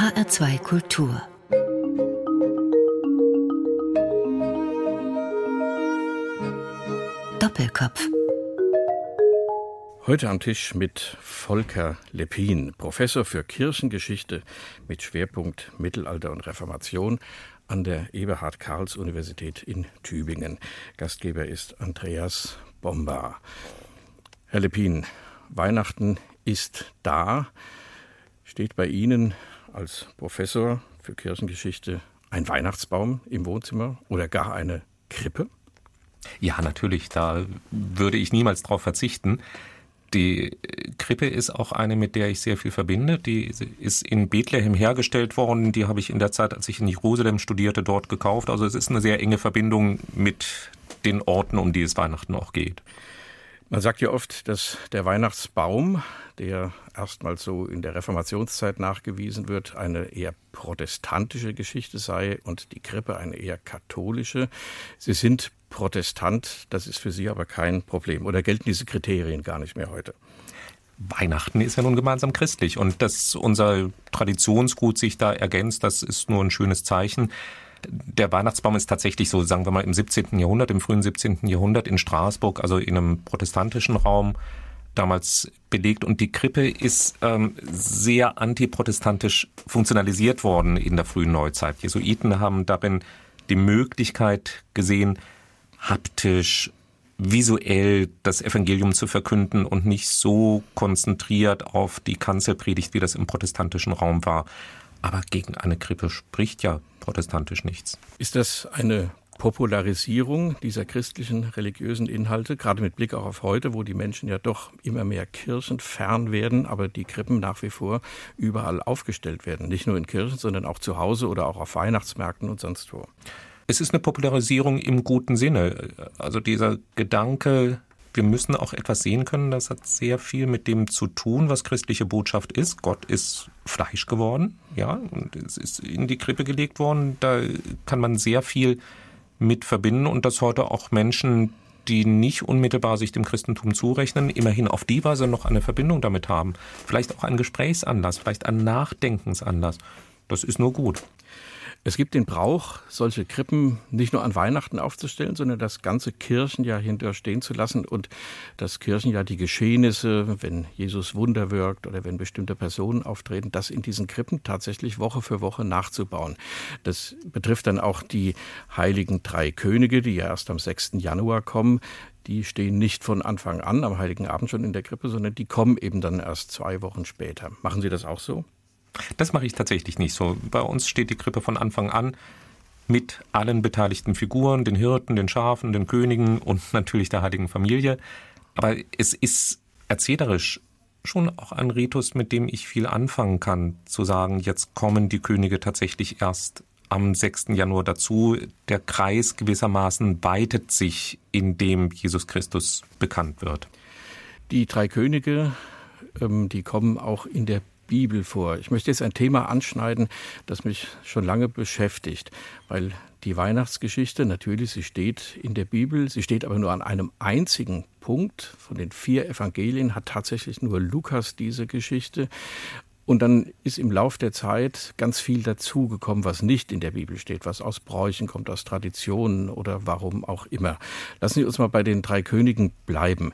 HR2 Kultur Doppelkopf Heute am Tisch mit Volker Lepin, Professor für Kirchengeschichte mit Schwerpunkt Mittelalter und Reformation an der Eberhard Karls Universität in Tübingen. Gastgeber ist Andreas Bomba. Herr Lepin, Weihnachten ist da. Steht bei Ihnen als Professor für Kirchengeschichte ein Weihnachtsbaum im Wohnzimmer oder gar eine Krippe? Ja, natürlich, da würde ich niemals darauf verzichten. Die Krippe ist auch eine, mit der ich sehr viel verbinde. Die ist in Bethlehem hergestellt worden. Die habe ich in der Zeit, als ich in Jerusalem studierte, dort gekauft. Also es ist eine sehr enge Verbindung mit den Orten, um die es Weihnachten auch geht. Man sagt ja oft, dass der Weihnachtsbaum, der erstmals so in der Reformationszeit nachgewiesen wird, eine eher protestantische Geschichte sei und die Krippe eine eher katholische. Sie sind Protestant, das ist für Sie aber kein Problem. Oder gelten diese Kriterien gar nicht mehr heute? Weihnachten ist ja nun gemeinsam christlich und dass unser Traditionsgut sich da ergänzt, das ist nur ein schönes Zeichen. Der Weihnachtsbaum ist tatsächlich so, sagen wir mal, im 17. Jahrhundert, im frühen 17. Jahrhundert in Straßburg, also in einem protestantischen Raum, damals belegt. Und die Krippe ist ähm, sehr antiprotestantisch funktionalisiert worden in der frühen Neuzeit. Jesuiten haben darin die Möglichkeit gesehen, haptisch, visuell das Evangelium zu verkünden und nicht so konzentriert auf die Kanzelpredigt, wie das im protestantischen Raum war. Aber gegen eine Krippe spricht ja protestantisch nichts. Ist das eine Popularisierung dieser christlichen religiösen Inhalte, gerade mit Blick auch auf heute, wo die Menschen ja doch immer mehr kirchenfern werden, aber die Krippen nach wie vor überall aufgestellt werden. Nicht nur in Kirchen, sondern auch zu Hause oder auch auf Weihnachtsmärkten und sonst wo. Es ist eine Popularisierung im guten Sinne. Also dieser Gedanke, wir müssen auch etwas sehen können, das hat sehr viel mit dem zu tun, was christliche Botschaft ist. Gott ist Fleisch geworden, ja, und es ist in die Krippe gelegt worden. Da kann man sehr viel mit verbinden und dass heute auch Menschen, die nicht unmittelbar sich dem Christentum zurechnen, immerhin auf die Weise noch eine Verbindung damit haben. Vielleicht auch einen Gesprächsanlass, vielleicht einen Nachdenkensanlass. Das ist nur gut. Es gibt den Brauch, solche Krippen nicht nur an Weihnachten aufzustellen, sondern das ganze Kirchenjahr hinter stehen zu lassen und das Kirchenjahr die Geschehnisse, wenn Jesus Wunder wirkt oder wenn bestimmte Personen auftreten, das in diesen Krippen tatsächlich Woche für Woche nachzubauen. Das betrifft dann auch die heiligen drei Könige, die ja erst am 6. Januar kommen. Die stehen nicht von Anfang an am Heiligen Abend schon in der Krippe, sondern die kommen eben dann erst zwei Wochen später. Machen Sie das auch so? Das mache ich tatsächlich nicht so. Bei uns steht die Krippe von Anfang an mit allen beteiligten Figuren, den Hirten, den Schafen, den Königen und natürlich der heiligen Familie. Aber es ist erzählerisch schon auch ein Ritus, mit dem ich viel anfangen kann, zu sagen, jetzt kommen die Könige tatsächlich erst am 6. Januar dazu. Der Kreis gewissermaßen weitet sich, in dem Jesus Christus bekannt wird. Die drei Könige, ähm, die kommen auch in der Bibel vor. Ich möchte jetzt ein Thema anschneiden, das mich schon lange beschäftigt, weil die Weihnachtsgeschichte natürlich, sie steht in der Bibel, sie steht aber nur an einem einzigen Punkt. Von den vier Evangelien hat tatsächlich nur Lukas diese Geschichte. Und dann ist im Lauf der Zeit ganz viel dazugekommen, was nicht in der Bibel steht, was aus Bräuchen kommt, aus Traditionen oder warum auch immer. Lassen Sie uns mal bei den drei Königen bleiben.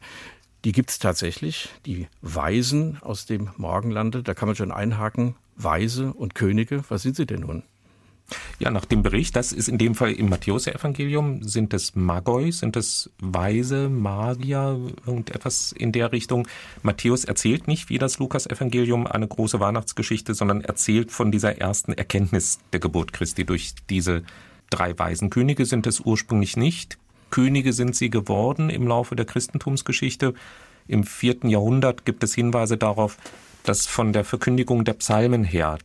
Die gibt es tatsächlich, die Weisen aus dem Morgenlande. Da kann man schon einhaken. Weise und Könige, was sind sie denn nun? Ja, nach dem Bericht, das ist in dem Fall im Matthäus-Evangelium, sind es Magoi, sind es Weise, Magier, irgendetwas in der Richtung. Matthäus erzählt nicht wie das Lukas-Evangelium eine große Weihnachtsgeschichte, sondern erzählt von dieser ersten Erkenntnis der Geburt Christi durch diese drei weisen Könige sind es ursprünglich nicht. Könige sind sie geworden im Laufe der Christentumsgeschichte. Im vierten Jahrhundert gibt es Hinweise darauf, dass von der Verkündigung der Psalmen her,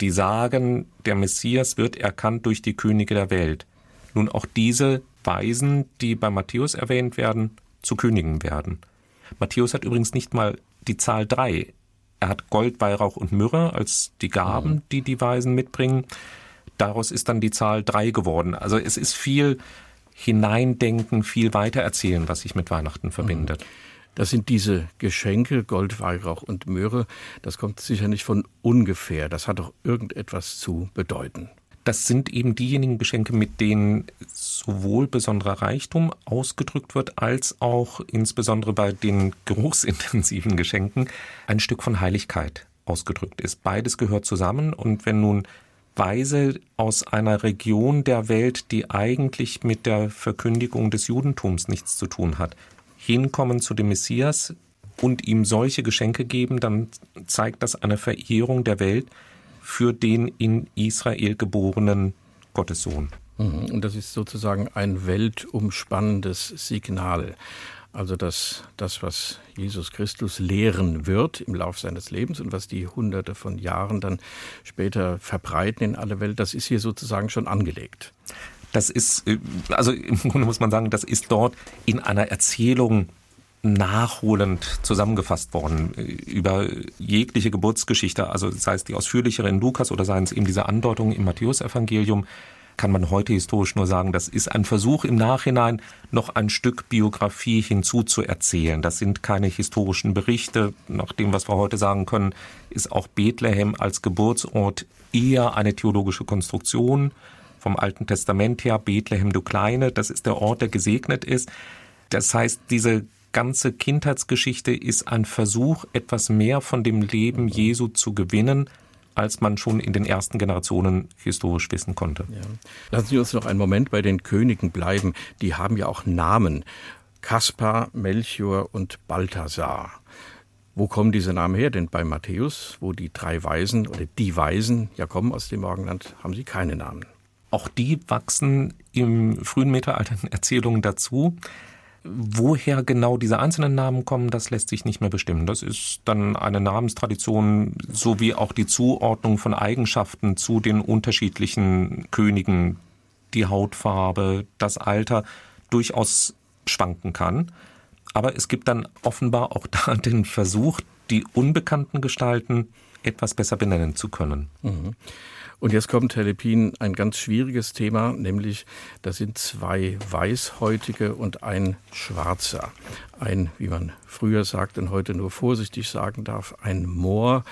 die sagen, der Messias wird erkannt durch die Könige der Welt. Nun auch diese Weisen, die bei Matthäus erwähnt werden, zu Königen werden. Matthäus hat übrigens nicht mal die Zahl drei. Er hat Gold, Weihrauch und Myrrhe als die Gaben, mhm. die die Weisen mitbringen. Daraus ist dann die Zahl drei geworden. Also es ist viel hineindenken, viel weiter erzählen, was sich mit Weihnachten verbindet. Das sind diese Geschenke, Gold, Weihrauch und Möhre. Das kommt sicher nicht von ungefähr. Das hat doch irgendetwas zu bedeuten. Das sind eben diejenigen Geschenke, mit denen sowohl besonderer Reichtum ausgedrückt wird, als auch insbesondere bei den geruchsintensiven Geschenken ein Stück von Heiligkeit ausgedrückt ist. Beides gehört zusammen und wenn nun Weise aus einer Region der Welt, die eigentlich mit der Verkündigung des Judentums nichts zu tun hat, hinkommen zu dem Messias und ihm solche Geschenke geben, dann zeigt das eine Verehrung der Welt für den in Israel geborenen Gottessohn. Mhm. Und das ist sozusagen ein weltumspannendes Signal. Also dass das, was Jesus Christus lehren wird im Lauf seines Lebens und was die Hunderte von Jahren dann später verbreiten in alle Welt, das ist hier sozusagen schon angelegt. Das ist, äh, also im Grunde muss man sagen, das ist dort in einer Erzählung nachholend zusammengefasst worden äh, über jegliche Geburtsgeschichte, also sei es die ausführlichere in Lukas oder seien es eben diese Andeutungen im Matthäusevangelium, kann man heute historisch nur sagen, das ist ein Versuch im Nachhinein noch ein Stück Biografie hinzuzuerzählen. Das sind keine historischen Berichte. Nach dem, was wir heute sagen können, ist auch Bethlehem als Geburtsort eher eine theologische Konstruktion vom Alten Testament her. Bethlehem, du Kleine, das ist der Ort, der gesegnet ist. Das heißt, diese ganze Kindheitsgeschichte ist ein Versuch, etwas mehr von dem Leben Jesu zu gewinnen, als man schon in den ersten Generationen historisch wissen konnte. Ja. Lassen Sie uns noch einen Moment bei den Königen bleiben. Die haben ja auch Namen. Kaspar, Melchior und Balthasar. Wo kommen diese Namen her? Denn bei Matthäus, wo die drei Weisen oder die Weisen ja kommen aus dem Morgenland, haben sie keine Namen. Auch die wachsen im frühen Mittelalter in Erzählungen dazu. Woher genau diese einzelnen Namen kommen, das lässt sich nicht mehr bestimmen. Das ist dann eine Namenstradition, so wie auch die Zuordnung von Eigenschaften zu den unterschiedlichen Königen, die Hautfarbe, das Alter durchaus schwanken kann. Aber es gibt dann offenbar auch da den Versuch, die unbekannten Gestalten etwas besser benennen zu können. Mhm. Und jetzt kommt, Herr Lepin, ein ganz schwieriges Thema, nämlich da sind zwei Weißhäutige und ein Schwarzer. Ein, wie man früher sagt und heute nur vorsichtig sagen darf, ein Moor.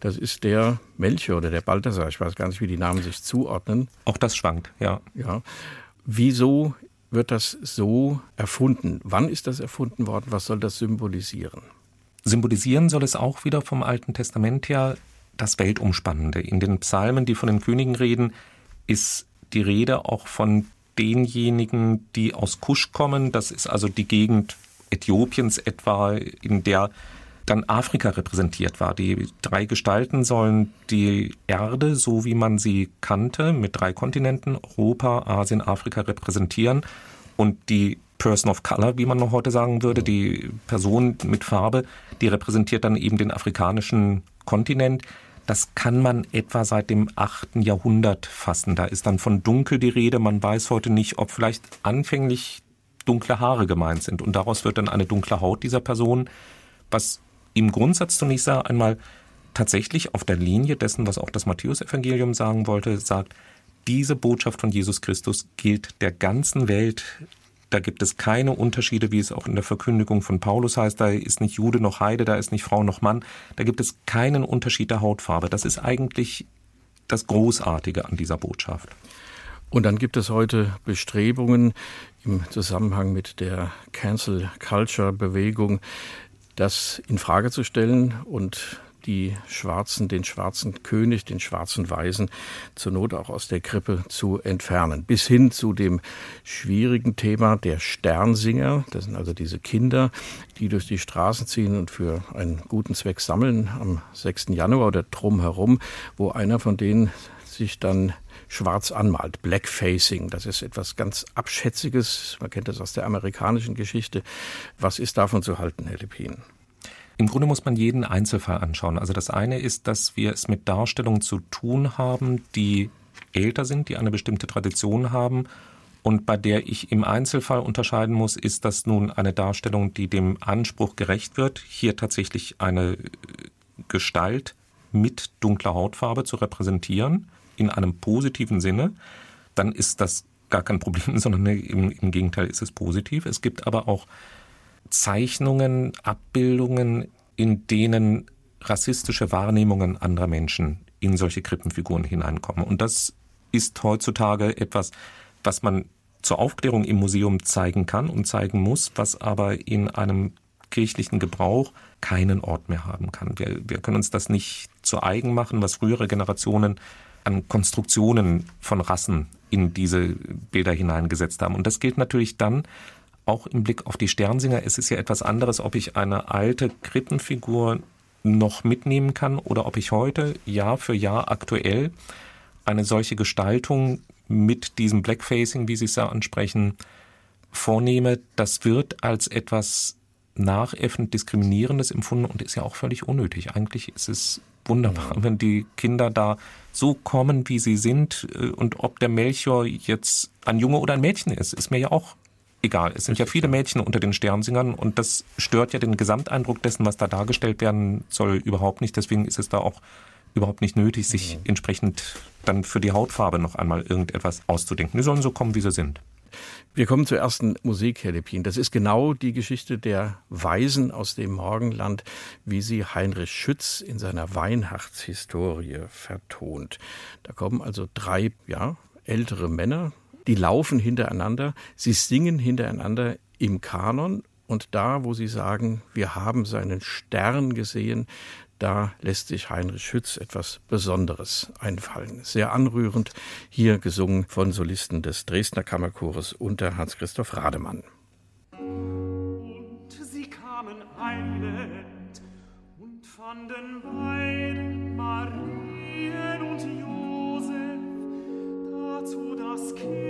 Das ist der Melchior oder der Balthasar. Ich weiß gar nicht, wie die Namen sich zuordnen. Auch das schwankt, ja. Ja. Wieso wird das so erfunden? Wann ist das erfunden worden? Was soll das symbolisieren? Symbolisieren soll es auch wieder vom Alten Testament her das Weltumspannende. In den Psalmen, die von den Königen reden, ist die Rede auch von denjenigen, die aus Kusch kommen. Das ist also die Gegend Äthiopiens etwa, in der dann Afrika repräsentiert war. Die drei Gestalten sollen die Erde, so wie man sie kannte, mit drei Kontinenten, Europa, Asien, Afrika repräsentieren. Und die Person of Color, wie man noch heute sagen würde, die Person mit Farbe, die repräsentiert dann eben den afrikanischen Kontinent. Das kann man etwa seit dem 8. Jahrhundert fassen. Da ist dann von dunkel die Rede. Man weiß heute nicht, ob vielleicht anfänglich dunkle Haare gemeint sind. Und daraus wird dann eine dunkle Haut dieser Person, was im Grundsatz zunächst einmal tatsächlich auf der Linie dessen, was auch das Matthäusevangelium sagen wollte, sagt, diese Botschaft von Jesus Christus gilt der ganzen Welt da gibt es keine Unterschiede, wie es auch in der Verkündigung von Paulus heißt. Da ist nicht Jude noch Heide, da ist nicht Frau noch Mann. Da gibt es keinen Unterschied der Hautfarbe. Das ist eigentlich das Großartige an dieser Botschaft. Und dann gibt es heute Bestrebungen im Zusammenhang mit der Cancel Culture Bewegung, das in Frage zu stellen und die Schwarzen, den schwarzen König, den schwarzen Weisen zur Not auch aus der Krippe zu entfernen. Bis hin zu dem schwierigen Thema der Sternsinger. Das sind also diese Kinder, die durch die Straßen ziehen und für einen guten Zweck sammeln am 6. Januar oder drumherum, wo einer von denen sich dann schwarz anmalt. Blackfacing, das ist etwas ganz Abschätziges. Man kennt das aus der amerikanischen Geschichte. Was ist davon zu halten, Herr Lepin? Im Grunde muss man jeden Einzelfall anschauen. Also das eine ist, dass wir es mit Darstellungen zu tun haben, die älter sind, die eine bestimmte Tradition haben und bei der ich im Einzelfall unterscheiden muss, ist das nun eine Darstellung, die dem Anspruch gerecht wird, hier tatsächlich eine Gestalt mit dunkler Hautfarbe zu repräsentieren, in einem positiven Sinne, dann ist das gar kein Problem, sondern im, im Gegenteil ist es positiv. Es gibt aber auch Zeichnungen, Abbildungen, in denen rassistische Wahrnehmungen anderer Menschen in solche Krippenfiguren hineinkommen. Und das ist heutzutage etwas, was man zur Aufklärung im Museum zeigen kann und zeigen muss, was aber in einem kirchlichen Gebrauch keinen Ort mehr haben kann. Wir, wir können uns das nicht zu eigen machen, was frühere Generationen an Konstruktionen von Rassen in diese Bilder hineingesetzt haben. Und das gilt natürlich dann auch im Blick auf die Sternsinger. Es ist ja etwas anderes, ob ich eine alte Krippenfigur noch mitnehmen kann oder ob ich heute Jahr für Jahr aktuell eine solche Gestaltung mit diesem Blackfacing, wie Sie es ja ansprechen, vornehme. Das wird als etwas nachäffend Diskriminierendes empfunden und ist ja auch völlig unnötig. Eigentlich ist es wunderbar, wenn die Kinder da so kommen, wie sie sind. Äh, und ob der Melchior jetzt ein Junge oder ein Mädchen ist, ist mir ja auch egal. Es sind ja viele Mädchen unter den Sternsingern und das stört ja den Gesamteindruck dessen, was da dargestellt werden soll, überhaupt nicht. Deswegen ist es da auch überhaupt nicht nötig, sich mhm. entsprechend dann für die Hautfarbe noch einmal irgendetwas auszudenken. Die sollen so kommen, wie sie sind. Wir kommen zur ersten Musik, Herr Lepin. Das ist genau die Geschichte der Weisen aus dem Morgenland, wie sie Heinrich Schütz in seiner Weihnachtshistorie vertont. Da kommen also drei, ja, ältere Männer, die laufen hintereinander, sie singen hintereinander im Kanon und da, wo sie sagen, wir haben seinen Stern gesehen, da lässt sich Heinrich Schütz etwas Besonderes einfallen. Sehr anrührend, hier gesungen von Solisten des Dresdner Kammerchores unter Hans-Christoph Rademann. Und sie kamen eilend und fanden beide Marien und Josef, dazu das Kind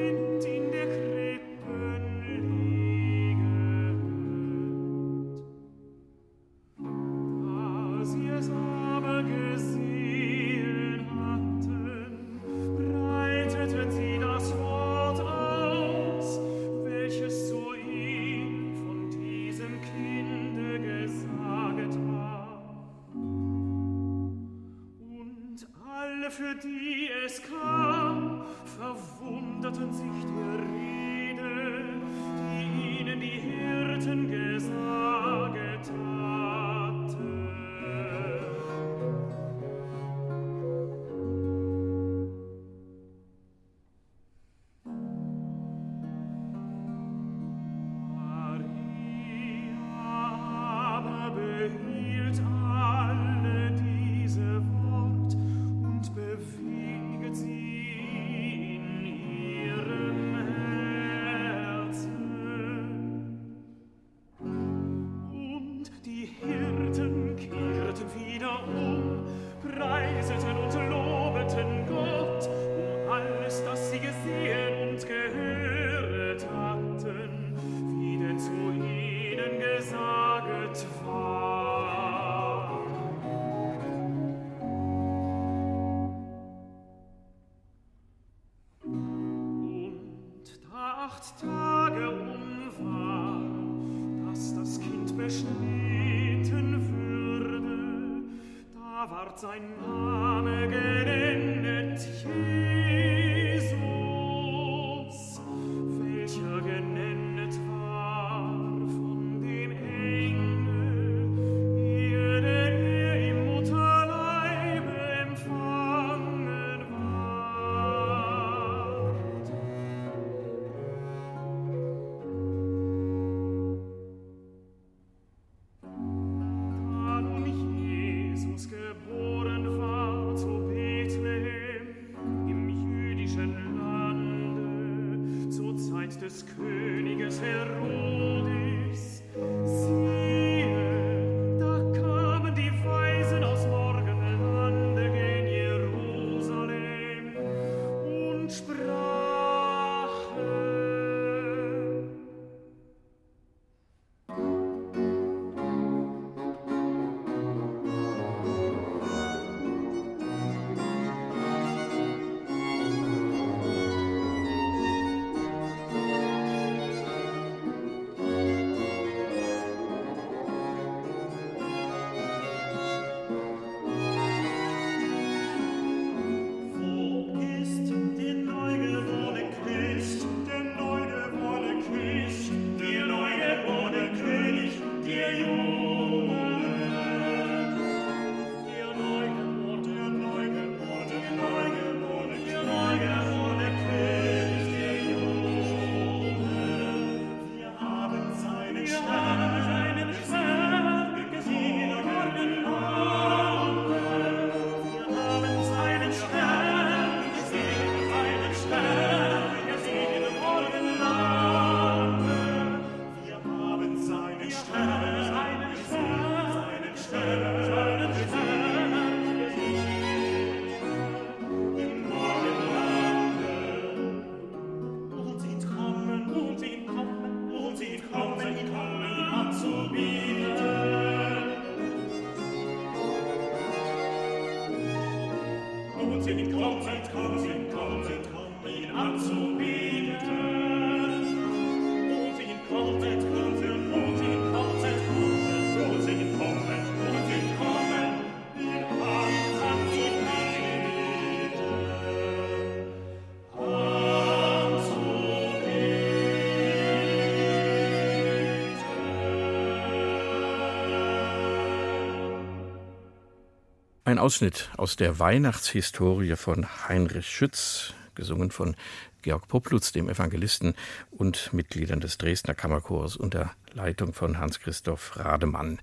Ausschnitt aus der Weihnachtshistorie von Heinrich Schütz, gesungen von Georg Poplutz, dem Evangelisten und Mitgliedern des Dresdner Kammerchors unter Leitung von Hans-Christoph Rademann.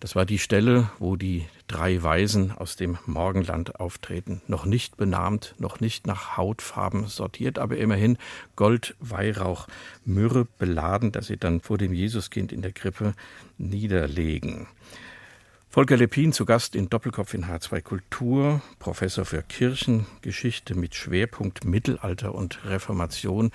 Das war die Stelle, wo die drei Weisen aus dem Morgenland auftreten. Noch nicht benahmt, noch nicht nach Hautfarben sortiert, aber immerhin Gold, Weihrauch, Myrrhe beladen, dass sie dann vor dem Jesuskind in der Krippe niederlegen. Volker Lepin zu Gast in Doppelkopf in H2 Kultur, Professor für Kirchengeschichte mit Schwerpunkt Mittelalter und Reformation.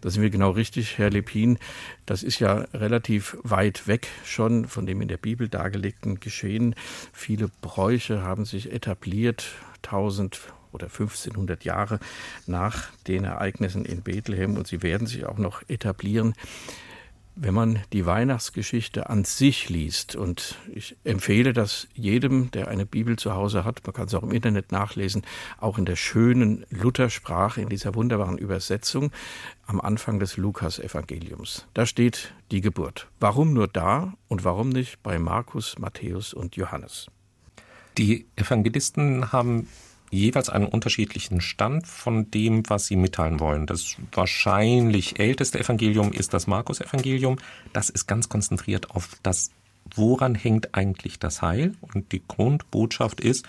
Da sind wir genau richtig, Herr Lepin. Das ist ja relativ weit weg schon von dem in der Bibel dargelegten Geschehen. Viele Bräuche haben sich etabliert, 1000 oder 1500 Jahre nach den Ereignissen in Bethlehem und sie werden sich auch noch etablieren wenn man die Weihnachtsgeschichte an sich liest, und ich empfehle das jedem, der eine Bibel zu Hause hat, man kann es auch im Internet nachlesen, auch in der schönen Luthersprache, in dieser wunderbaren Übersetzung am Anfang des Lukas-Evangeliums. Da steht die Geburt. Warum nur da und warum nicht bei Markus, Matthäus und Johannes? Die Evangelisten haben jeweils einen unterschiedlichen Stand von dem, was sie mitteilen wollen. Das wahrscheinlich älteste Evangelium ist das Markus-Evangelium. Das ist ganz konzentriert auf das, woran hängt eigentlich das Heil? Und die Grundbotschaft ist,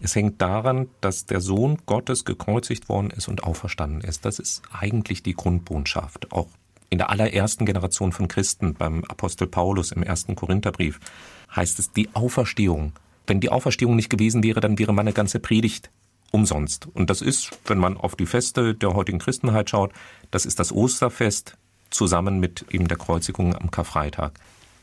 es hängt daran, dass der Sohn Gottes gekreuzigt worden ist und auferstanden ist. Das ist eigentlich die Grundbotschaft. Auch in der allerersten Generation von Christen, beim Apostel Paulus im ersten Korintherbrief, heißt es die Auferstehung. Wenn die Auferstehung nicht gewesen wäre, dann wäre meine ganze Predigt umsonst. Und das ist, wenn man auf die Feste der heutigen Christenheit schaut, das ist das Osterfest zusammen mit eben der Kreuzigung am Karfreitag.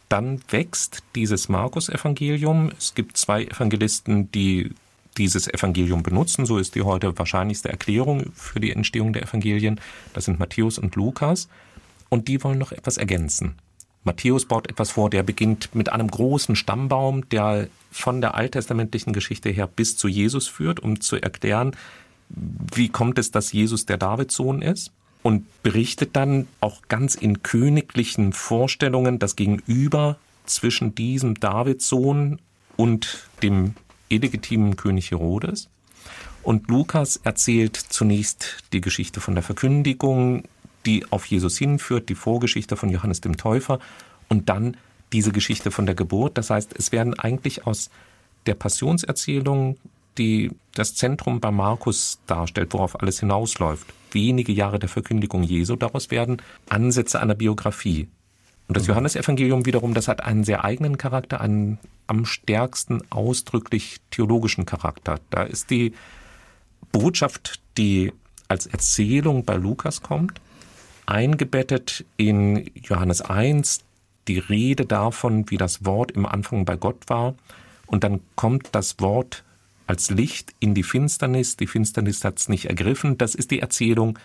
Dann wächst dieses Markus-Evangelium. Es gibt zwei Evangelisten, die dieses Evangelium benutzen. So ist die heute wahrscheinlichste Erklärung für die Entstehung der Evangelien. Das sind Matthäus und Lukas. Und die wollen noch etwas ergänzen. Matthäus baut etwas vor, der beginnt mit einem großen Stammbaum, der von der alttestamentlichen Geschichte her bis zu Jesus führt, um zu erklären, wie kommt es, dass Jesus der Davidssohn ist und berichtet dann auch ganz in königlichen Vorstellungen das Gegenüber zwischen diesem Davidssohn und dem illegitimen König Herodes. Und Lukas erzählt zunächst die Geschichte von der Verkündigung, die auf Jesus hinführt, die Vorgeschichte von Johannes dem Täufer und dann diese Geschichte von der Geburt. Das heißt, es werden eigentlich aus der Passionserzählung, die das Zentrum bei Markus darstellt, worauf alles hinausläuft, wenige Jahre der Verkündigung Jesu, daraus werden Ansätze einer Biografie. Und das mhm. Johannesevangelium wiederum, das hat einen sehr eigenen Charakter, einen am stärksten ausdrücklich theologischen Charakter. Da ist die Botschaft, die als Erzählung bei Lukas kommt, eingebettet in Johannes 1, die Rede davon, wie das Wort im Anfang bei Gott war. Und dann kommt das Wort als Licht in die Finsternis. Die Finsternis hat es nicht ergriffen. Das ist die Erzählung,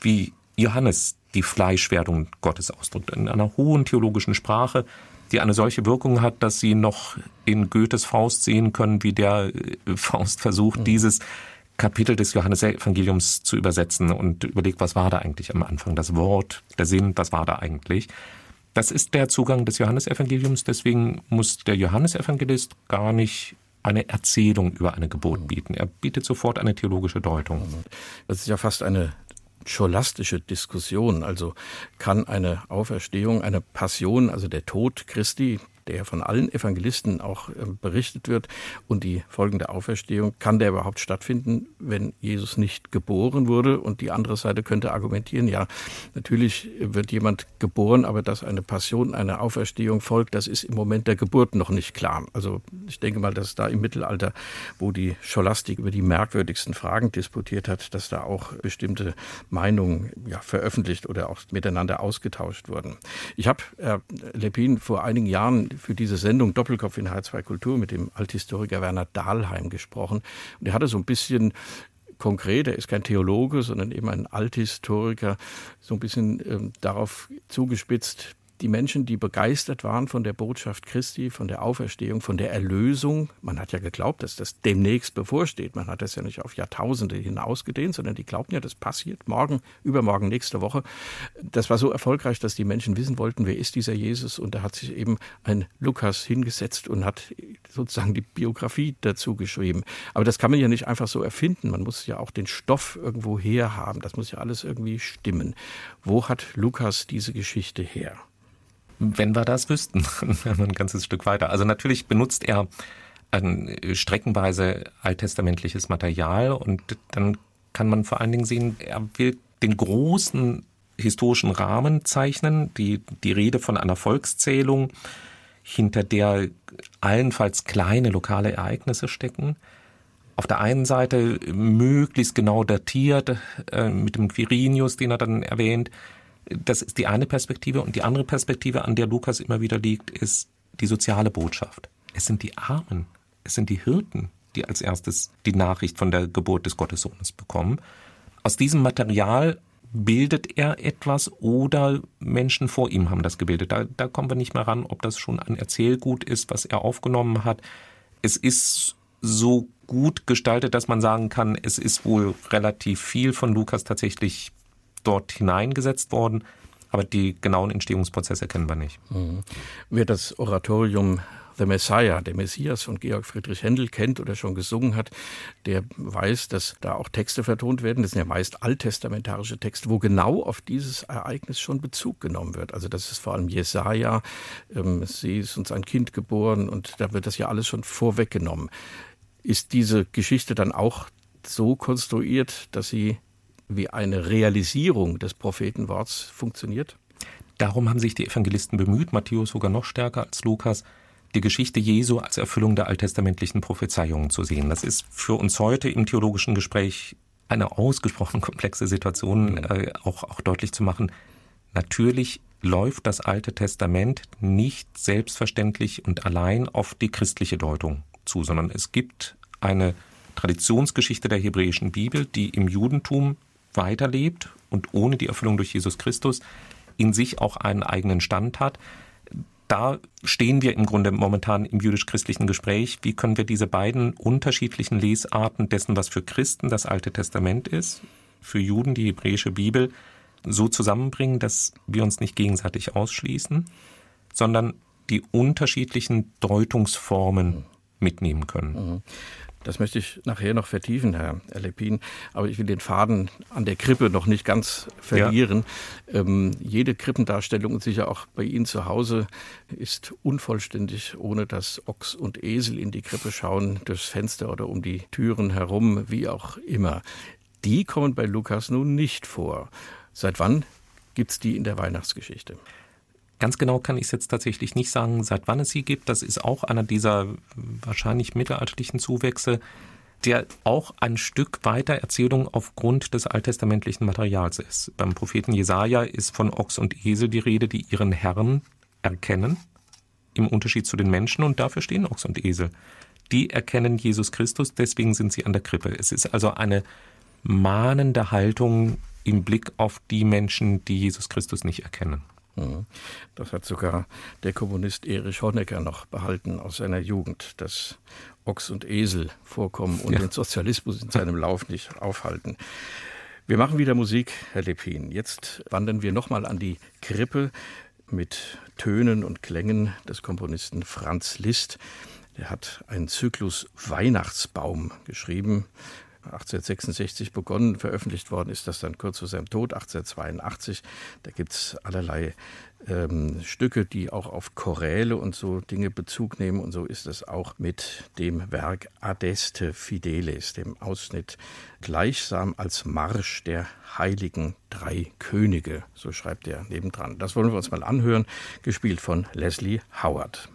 wie Johannes die Fleischwerdung Gottes ausdrückt, in einer hohen theologischen Sprache, die eine solche Wirkung hat, dass Sie noch in Goethes Faust sehen können, wie der äh, Faust versucht, mhm. dieses Kapitel des Johannesevangeliums zu übersetzen und überlegt, was war da eigentlich am Anfang, das Wort, der Sinn, was war da eigentlich. Das ist der Zugang des Johannesevangeliums, deswegen muss der Johannesevangelist gar nicht eine Erzählung über eine Geburt bieten. Er bietet sofort eine theologische Deutung. Das ist ja fast eine scholastische Diskussion. Also kann eine Auferstehung, eine Passion, also der Tod Christi, der von allen Evangelisten auch ähm, berichtet wird, und die folgende Auferstehung, kann der überhaupt stattfinden, wenn Jesus nicht geboren wurde? Und die andere Seite könnte argumentieren, ja, natürlich wird jemand geboren, aber dass eine Passion, eine Auferstehung folgt, das ist im Moment der Geburt noch nicht klar. Also ich denke mal, dass da im Mittelalter, wo die Scholastik über die merkwürdigsten Fragen disputiert hat, dass da auch bestimmte Meinungen ja, veröffentlicht oder auch miteinander ausgetauscht wurden. Ich habe Herr Lepin vor einigen Jahren für diese Sendung Doppelkopf in H2 Kultur mit dem Althistoriker Werner Dahlheim gesprochen. Und er hatte so ein bisschen konkret, er ist kein Theologe, sondern eben ein Althistoriker, so ein bisschen ähm, darauf zugespitzt, die Menschen, die begeistert waren von der Botschaft Christi, von der Auferstehung, von der Erlösung. Man hat ja geglaubt, dass das demnächst bevorsteht. Man hat das ja nicht auf Jahrtausende hinausgedehnt, sondern die glaubten ja, das passiert morgen, übermorgen, nächste Woche. Das war so erfolgreich, dass die Menschen wissen wollten, wer ist dieser Jesus. Und da hat sich eben ein Lukas hingesetzt und hat sozusagen die Biografie dazu geschrieben. Aber das kann man ja nicht einfach so erfinden. Man muss ja auch den Stoff irgendwo her haben. Das muss ja alles irgendwie stimmen. Wo hat Lukas diese Geschichte her? Wenn wir das wüssten, ein ganzes Stück weiter. Also natürlich benutzt er ein streckenweise alttestamentliches Material und dann kann man vor allen Dingen sehen, er will den großen historischen Rahmen zeichnen, die, die Rede von einer Volkszählung, hinter der allenfalls kleine lokale Ereignisse stecken. Auf der einen Seite möglichst genau datiert, äh, mit dem Quirinius, den er dann erwähnt, das ist die eine Perspektive. Und die andere Perspektive, an der Lukas immer wieder liegt, ist die soziale Botschaft. Es sind die Armen, es sind die Hirten, die als erstes die Nachricht von der Geburt des Gottessohnes bekommen. Aus diesem Material bildet er etwas oder Menschen vor ihm haben das gebildet. Da, da kommen wir nicht mehr ran, ob das schon ein Erzählgut ist, was er aufgenommen hat. Es ist so gut gestaltet, dass man sagen kann, es ist wohl relativ viel von Lukas tatsächlich dort hineingesetzt worden, aber die genauen Entstehungsprozesse kennen wir nicht. Mhm. Wer das Oratorium The Messiah, der Messias von Georg Friedrich Händel kennt oder schon gesungen hat, der weiß, dass da auch Texte vertont werden. Das sind ja meist alttestamentarische Texte, wo genau auf dieses Ereignis schon Bezug genommen wird. Also das ist vor allem Jesaja, ähm, sie ist uns ein Kind geboren und da wird das ja alles schon vorweggenommen. Ist diese Geschichte dann auch so konstruiert, dass sie wie eine Realisierung des Prophetenworts funktioniert? Darum haben sich die Evangelisten bemüht, Matthäus sogar noch stärker als Lukas, die Geschichte Jesu als Erfüllung der alttestamentlichen Prophezeiungen zu sehen. Das ist für uns heute im theologischen Gespräch eine ausgesprochen komplexe Situation, mhm. äh, auch, auch deutlich zu machen. Natürlich läuft das Alte Testament nicht selbstverständlich und allein auf die christliche Deutung zu, sondern es gibt eine Traditionsgeschichte der hebräischen Bibel, die im Judentum weiterlebt und ohne die Erfüllung durch Jesus Christus in sich auch einen eigenen Stand hat. Da stehen wir im Grunde momentan im jüdisch-christlichen Gespräch. Wie können wir diese beiden unterschiedlichen Lesarten dessen, was für Christen das Alte Testament ist, für Juden die hebräische Bibel, so zusammenbringen, dass wir uns nicht gegenseitig ausschließen, sondern die unterschiedlichen Deutungsformen mitnehmen können. Das möchte ich nachher noch vertiefen, Herr Lepin. Aber ich will den Faden an der Krippe noch nicht ganz verlieren. Ja. Ähm, jede Krippendarstellung und sicher auch bei Ihnen zu Hause ist unvollständig, ohne dass Ochs und Esel in die Krippe schauen, durchs Fenster oder um die Türen herum, wie auch immer. Die kommen bei Lukas nun nicht vor. Seit wann gibt's die in der Weihnachtsgeschichte? Ganz genau kann ich es jetzt tatsächlich nicht sagen, seit wann es sie gibt. Das ist auch einer dieser wahrscheinlich mittelalterlichen Zuwächse, der auch ein Stück weiter Erzählung aufgrund des alttestamentlichen Materials ist. Beim Propheten Jesaja ist von Ochs und Esel die Rede, die ihren Herrn erkennen, im Unterschied zu den Menschen, und dafür stehen Ochs und Esel. Die erkennen Jesus Christus, deswegen sind sie an der Krippe. Es ist also eine mahnende Haltung im Blick auf die Menschen, die Jesus Christus nicht erkennen. Mhm. Das hat sogar der Kommunist Erich Honecker noch behalten aus seiner Jugend, dass Ochs und Esel vorkommen und ja. den Sozialismus in seinem Lauf nicht aufhalten. Wir machen wieder Musik, Herr Lepin. Jetzt wandern wir nochmal an die Krippe mit Tönen und Klängen des Komponisten Franz Liszt. Der hat einen Zyklus Weihnachtsbaum geschrieben 1866 begonnen, veröffentlicht worden ist das dann kurz vor seinem Tod, 1882. Da gibt es allerlei ähm, Stücke, die auch auf Choräle und so Dinge Bezug nehmen. Und so ist es auch mit dem Werk Adeste Fideles, dem Ausschnitt gleichsam als Marsch der heiligen drei Könige. So schreibt er nebendran. Das wollen wir uns mal anhören, gespielt von Leslie Howard.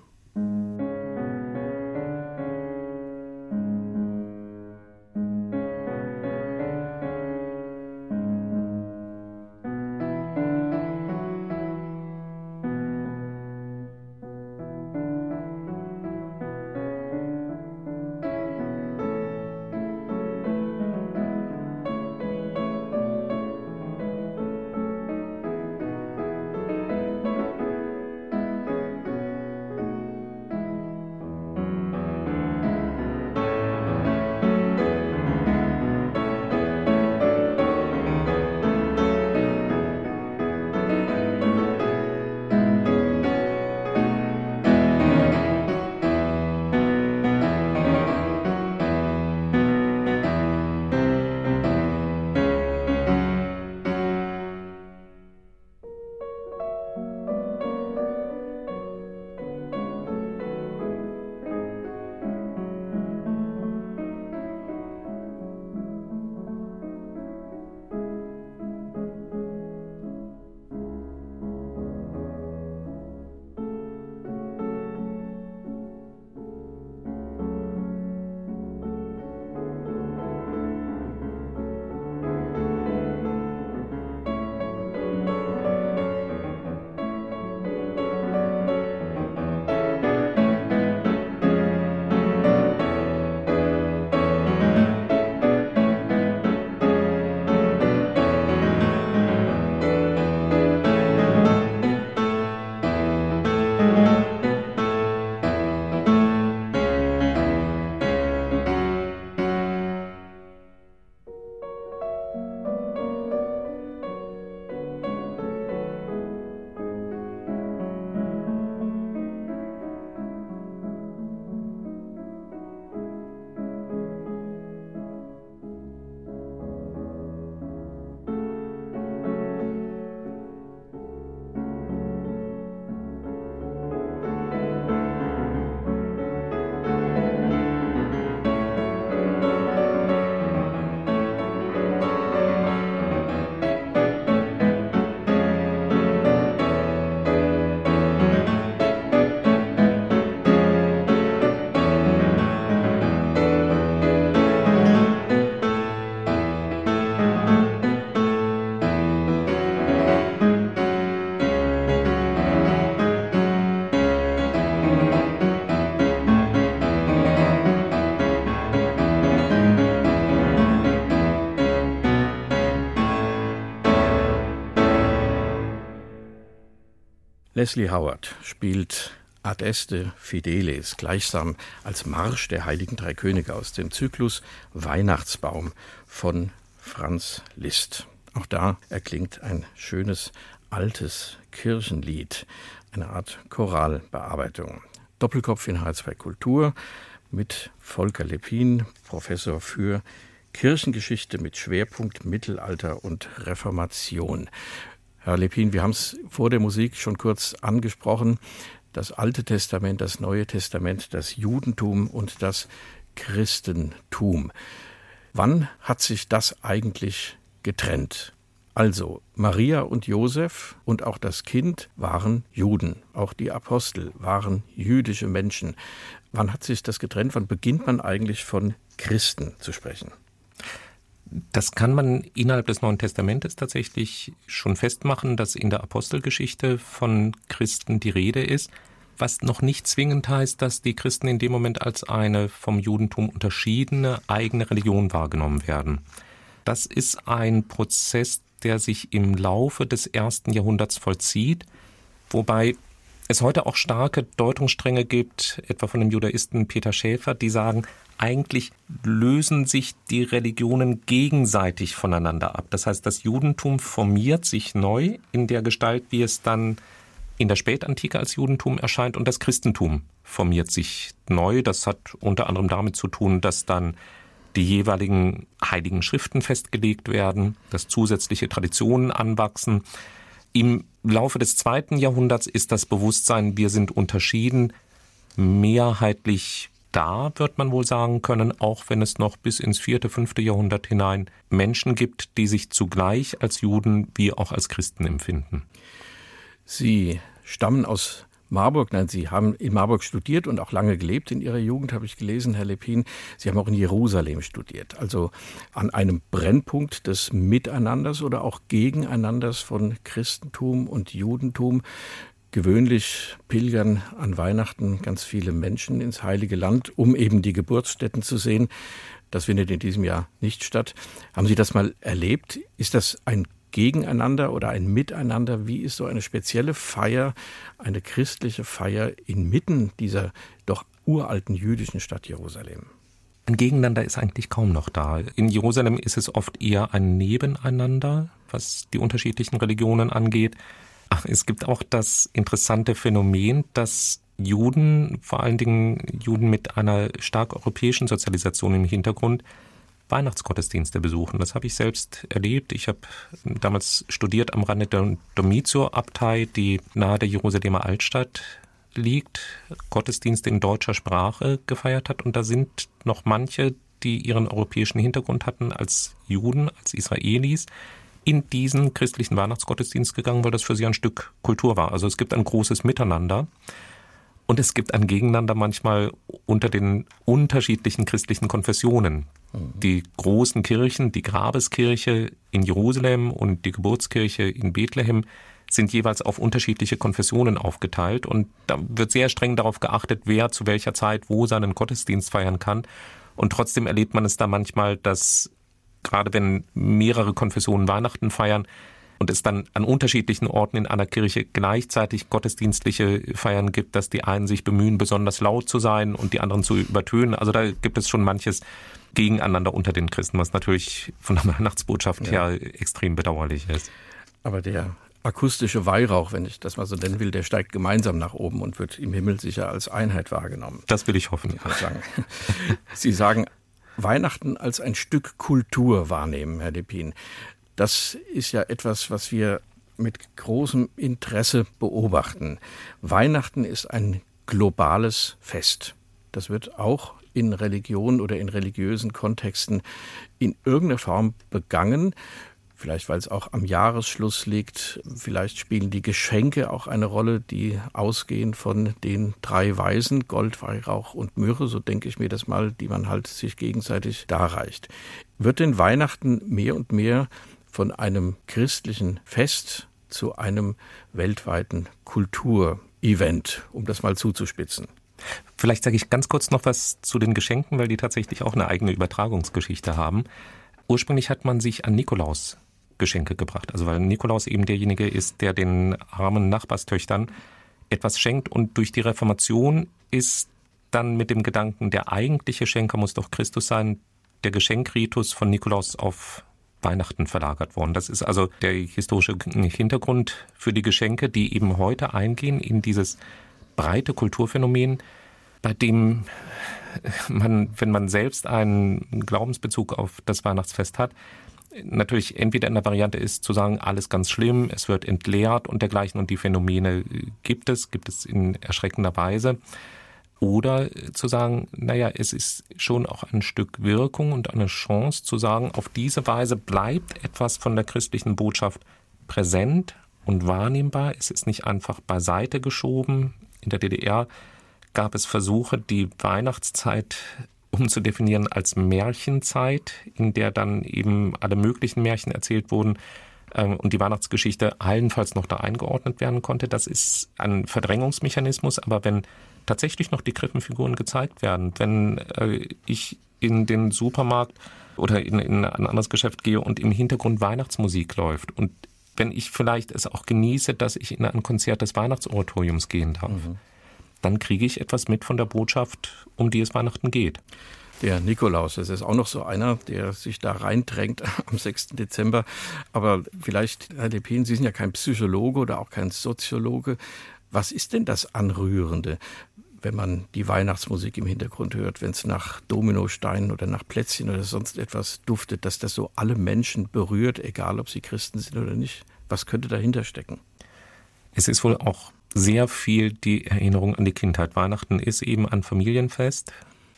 Leslie Howard spielt Adeste Fideles gleichsam als Marsch der heiligen drei Könige aus dem Zyklus Weihnachtsbaum von Franz Liszt. Auch da erklingt ein schönes altes Kirchenlied, eine Art Choralbearbeitung. Doppelkopf in H2 Kultur mit Volker Lepin, Professor für Kirchengeschichte mit Schwerpunkt Mittelalter und Reformation. Herr Lepin, wir haben es vor der Musik schon kurz angesprochen. Das Alte Testament, das Neue Testament, das Judentum und das Christentum. Wann hat sich das eigentlich getrennt? Also, Maria und Josef und auch das Kind waren Juden. Auch die Apostel waren jüdische Menschen. Wann hat sich das getrennt? Wann beginnt man eigentlich von Christen zu sprechen? Das kann man innerhalb des Neuen Testamentes tatsächlich schon festmachen, dass in der Apostelgeschichte von Christen die Rede ist, was noch nicht zwingend heißt, dass die Christen in dem Moment als eine vom Judentum unterschiedene eigene Religion wahrgenommen werden. Das ist ein Prozess, der sich im Laufe des ersten Jahrhunderts vollzieht, wobei es heute auch starke Deutungsstränge gibt, etwa von dem Judaisten Peter Schäfer, die sagen, eigentlich lösen sich die Religionen gegenseitig voneinander ab. Das heißt, das Judentum formiert sich neu in der Gestalt, wie es dann in der Spätantike als Judentum erscheint und das Christentum formiert sich neu. Das hat unter anderem damit zu tun, dass dann die jeweiligen heiligen Schriften festgelegt werden, dass zusätzliche Traditionen anwachsen. Im Laufe des zweiten Jahrhunderts ist das Bewusstsein, wir sind unterschieden, mehrheitlich da, wird man wohl sagen können, auch wenn es noch bis ins vierte, fünfte Jahrhundert hinein Menschen gibt, die sich zugleich als Juden wie auch als Christen empfinden. Sie stammen aus Marburg, nein, Sie haben in Marburg studiert und auch lange gelebt in Ihrer Jugend, habe ich gelesen, Herr Lepin. Sie haben auch in Jerusalem studiert, also an einem Brennpunkt des Miteinanders oder auch Gegeneinanders von Christentum und Judentum. Gewöhnlich pilgern an Weihnachten ganz viele Menschen ins Heilige Land, um eben die Geburtsstätten zu sehen. Das findet in diesem Jahr nicht statt. Haben Sie das mal erlebt? Ist das ein Gegeneinander oder ein Miteinander? Wie ist so eine spezielle Feier, eine christliche Feier inmitten dieser doch uralten jüdischen Stadt Jerusalem? Ein Gegeneinander ist eigentlich kaum noch da. In Jerusalem ist es oft eher ein Nebeneinander, was die unterschiedlichen Religionen angeht. Ach, es gibt auch das interessante Phänomen, dass Juden, vor allen Dingen Juden mit einer stark europäischen Sozialisation im Hintergrund, Weihnachtsgottesdienste besuchen. Das habe ich selbst erlebt. Ich habe damals studiert am Rande der Domizio-Abtei, die nahe der Jerusalemer Altstadt liegt, Gottesdienste in deutscher Sprache gefeiert hat. Und da sind noch manche, die ihren europäischen Hintergrund hatten, als Juden, als Israelis, in diesen christlichen Weihnachtsgottesdienst gegangen, weil das für sie ein Stück Kultur war. Also es gibt ein großes Miteinander. Und es gibt ein Gegeneinander manchmal unter den unterschiedlichen christlichen Konfessionen. Mhm. Die großen Kirchen, die Grabeskirche in Jerusalem und die Geburtskirche in Bethlehem sind jeweils auf unterschiedliche Konfessionen aufgeteilt und da wird sehr streng darauf geachtet, wer zu welcher Zeit wo seinen Gottesdienst feiern kann. Und trotzdem erlebt man es da manchmal, dass gerade wenn mehrere Konfessionen Weihnachten feiern, und es dann an unterschiedlichen Orten in einer Kirche gleichzeitig gottesdienstliche Feiern gibt, dass die einen sich bemühen, besonders laut zu sein und die anderen zu übertönen. Also da gibt es schon manches gegeneinander unter den Christen, was natürlich von der Weihnachtsbotschaft ja. her extrem bedauerlich ist. Aber der akustische Weihrauch, wenn ich das mal so nennen will, der steigt gemeinsam nach oben und wird im Himmel sicher als Einheit wahrgenommen. Das will ich hoffen. Sie sagen, Weihnachten als ein Stück Kultur wahrnehmen, Herr Depin. Das ist ja etwas, was wir mit großem Interesse beobachten. Weihnachten ist ein globales Fest. Das wird auch in Religion oder in religiösen Kontexten in irgendeiner Form begangen vielleicht weil es auch am Jahresschluss liegt, vielleicht spielen die Geschenke auch eine Rolle, die ausgehen von den drei Weisen, Gold, Weihrauch und Myrrhe, so denke ich mir das mal, die man halt sich gegenseitig darreicht. Wird denn Weihnachten mehr und mehr von einem christlichen Fest zu einem weltweiten Kulturevent, um das mal zuzuspitzen? Vielleicht sage ich ganz kurz noch was zu den Geschenken, weil die tatsächlich auch eine eigene Übertragungsgeschichte haben. Ursprünglich hat man sich an Nikolaus Geschenke gebracht. Also weil Nikolaus eben derjenige ist, der den armen Nachbarstöchtern etwas schenkt und durch die Reformation ist dann mit dem Gedanken, der eigentliche Schenker muss doch Christus sein, der Geschenkritus von Nikolaus auf Weihnachten verlagert worden. Das ist also der historische Hintergrund für die Geschenke, die eben heute eingehen in dieses breite Kulturphänomen, bei dem man, wenn man selbst einen Glaubensbezug auf das Weihnachtsfest hat, natürlich entweder in der Variante ist zu sagen, alles ganz schlimm, es wird entleert und dergleichen und die Phänomene gibt es, gibt es in erschreckender Weise. Oder zu sagen, naja, es ist schon auch ein Stück Wirkung und eine Chance zu sagen, auf diese Weise bleibt etwas von der christlichen Botschaft präsent und wahrnehmbar. Es ist nicht einfach beiseite geschoben. In der DDR gab es Versuche, die Weihnachtszeit umzudefinieren als Märchenzeit, in der dann eben alle möglichen Märchen erzählt wurden ähm, und die Weihnachtsgeschichte allenfalls noch da eingeordnet werden konnte. Das ist ein Verdrängungsmechanismus, aber wenn tatsächlich noch die Krippenfiguren gezeigt werden. Wenn äh, ich in den Supermarkt oder in, in ein anderes Geschäft gehe und im Hintergrund Weihnachtsmusik läuft und wenn ich vielleicht es auch genieße, dass ich in ein Konzert des Weihnachtsoratoriums gehen darf, mhm. dann kriege ich etwas mit von der Botschaft, um die es Weihnachten geht. Der Nikolaus, das ist auch noch so einer, der sich da reindrängt am 6. Dezember. Aber vielleicht, Herr Lepin, Sie sind ja kein Psychologe oder auch kein Soziologe. Was ist denn das Anrührende? wenn man die Weihnachtsmusik im Hintergrund hört, wenn es nach Dominosteinen oder nach Plätzchen oder sonst etwas duftet, dass das so alle Menschen berührt, egal ob sie Christen sind oder nicht. Was könnte dahinter stecken? Es ist wohl auch sehr viel die Erinnerung an die Kindheit. Weihnachten ist eben ein Familienfest.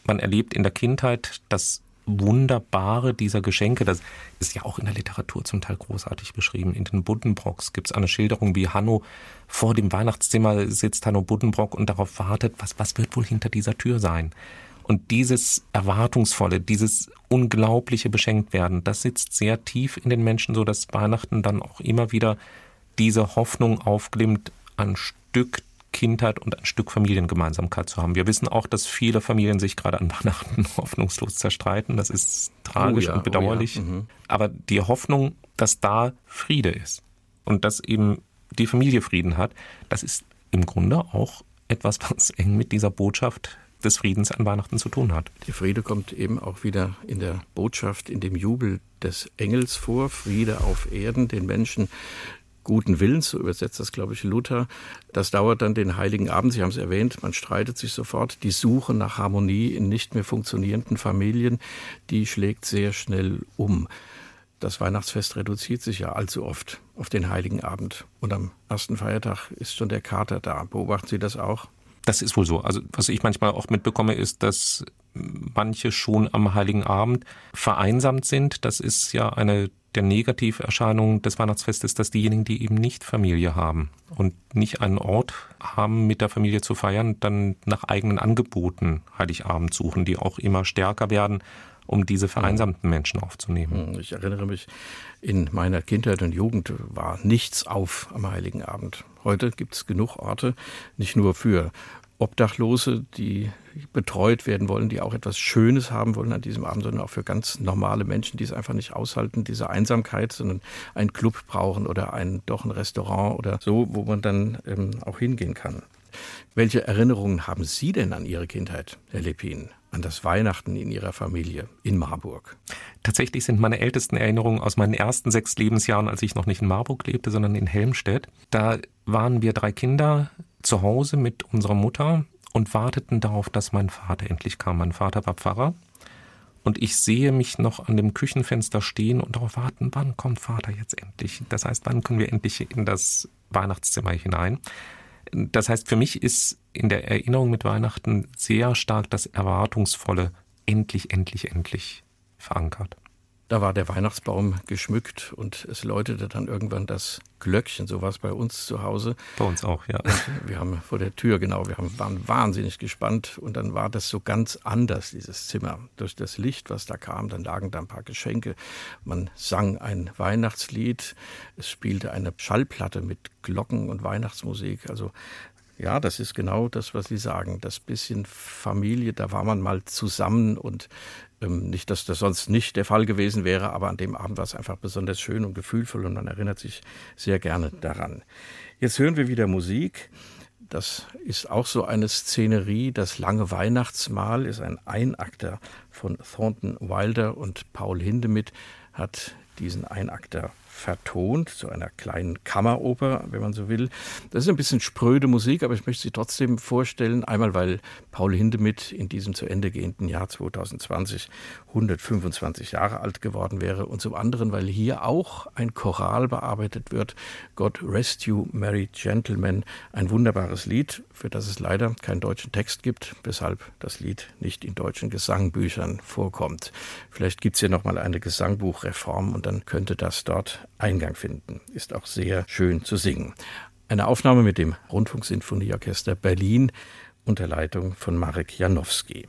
Man erlebt in der Kindheit das Wunderbare dieser Geschenke, das ist ja auch in der Literatur zum Teil großartig beschrieben. In den Buddenbrocks gibt es eine Schilderung, wie Hanno vor dem Weihnachtszimmer sitzt, Hanno Buddenbrock, und darauf wartet, was, was wird wohl hinter dieser Tür sein? Und dieses Erwartungsvolle, dieses unglaubliche Beschenktwerden, das sitzt sehr tief in den Menschen, so dass Weihnachten dann auch immer wieder diese Hoffnung aufglimmt, ein Stück Kindheit und ein Stück Familiengemeinsamkeit zu haben. Wir wissen auch, dass viele Familien sich gerade an Weihnachten hoffnungslos zerstreiten. Das ist tragisch oh ja, und bedauerlich. Oh ja. mhm. Aber die Hoffnung, dass da Friede ist und dass eben die Familie Frieden hat, das ist im Grunde auch etwas, was eng mit dieser Botschaft des Friedens an Weihnachten zu tun hat. Der Friede kommt eben auch wieder in der Botschaft, in dem Jubel des Engels vor, Friede auf Erden, den Menschen guten Willens, so übersetzt das, glaube ich, Luther. Das dauert dann den Heiligen Abend. Sie haben es erwähnt, man streitet sich sofort. Die Suche nach Harmonie in nicht mehr funktionierenden Familien, die schlägt sehr schnell um. Das Weihnachtsfest reduziert sich ja allzu oft auf den Heiligen Abend. Und am ersten Feiertag ist schon der Kater da. Beobachten Sie das auch? Das ist wohl so. Also was ich manchmal auch mitbekomme, ist, dass manche schon am Heiligen Abend vereinsamt sind. Das ist ja eine der Negativerscheinungen des Weihnachtsfestes, dass diejenigen, die eben nicht Familie haben und nicht einen Ort haben, mit der Familie zu feiern, dann nach eigenen Angeboten Heiligabend suchen, die auch immer stärker werden, um diese vereinsamten Menschen aufzunehmen. Hm, ich erinnere mich, in meiner Kindheit und Jugend war nichts auf am Heiligen Abend. Heute gibt es genug Orte, nicht nur für Obdachlose, die betreut werden wollen, die auch etwas Schönes haben wollen an diesem Abend, sondern auch für ganz normale Menschen, die es einfach nicht aushalten, diese Einsamkeit, sondern einen Club brauchen oder ein, doch ein Restaurant oder so, wo man dann ähm, auch hingehen kann. Welche Erinnerungen haben Sie denn an Ihre Kindheit, Herr Lepin? An das Weihnachten in Ihrer Familie in Marburg? Tatsächlich sind meine ältesten Erinnerungen aus meinen ersten sechs Lebensjahren, als ich noch nicht in Marburg lebte, sondern in Helmstedt. Da waren wir drei Kinder, zu Hause mit unserer Mutter und warteten darauf, dass mein Vater endlich kam. Mein Vater war Pfarrer und ich sehe mich noch an dem Küchenfenster stehen und darauf warten, wann kommt Vater jetzt endlich? Das heißt, wann können wir endlich in das Weihnachtszimmer hinein? Das heißt, für mich ist in der Erinnerung mit Weihnachten sehr stark das Erwartungsvolle endlich, endlich, endlich verankert. Da war der Weihnachtsbaum geschmückt und es läutete dann irgendwann das Glöckchen. So war es bei uns zu Hause. Bei uns auch, ja. Und wir haben vor der Tür, genau, wir haben, waren wahnsinnig gespannt und dann war das so ganz anders, dieses Zimmer. Durch das Licht, was da kam, dann lagen da ein paar Geschenke. Man sang ein Weihnachtslied. Es spielte eine Schallplatte mit Glocken und Weihnachtsmusik. Also Ja, das ist genau das, was Sie sagen. Das bisschen Familie, da war man mal zusammen und ähm, nicht, dass das sonst nicht der Fall gewesen wäre, aber an dem Abend war es einfach besonders schön und gefühlvoll und man erinnert sich sehr gerne daran. Jetzt hören wir wieder Musik. Das ist auch so eine Szenerie. Das lange Weihnachtsmahl ist ein Einakter von Thornton Wilder und Paul Hindemith hat diesen Einakter vertont, zu einer kleinen Kammeroper, wenn man so will. Das ist ein bisschen spröde Musik, aber ich möchte sie trotzdem vorstellen. Einmal, weil Paul Hindemith in diesem zu Ende gehenden Jahr 2020 125 Jahre alt geworden wäre und zum anderen, weil hier auch ein Choral bearbeitet wird. God Rest You, Merry Gentlemen, ein wunderbares Lied, für das es leider keinen deutschen Text gibt, weshalb das Lied nicht in deutschen Gesangbüchern vorkommt. Vielleicht gibt es hier nochmal eine Gesangbuchreform und dann könnte das dort Eingang finden. Ist auch sehr schön zu singen. Eine Aufnahme mit dem Rundfunksinfonieorchester Berlin unter Leitung von Marek Janowski.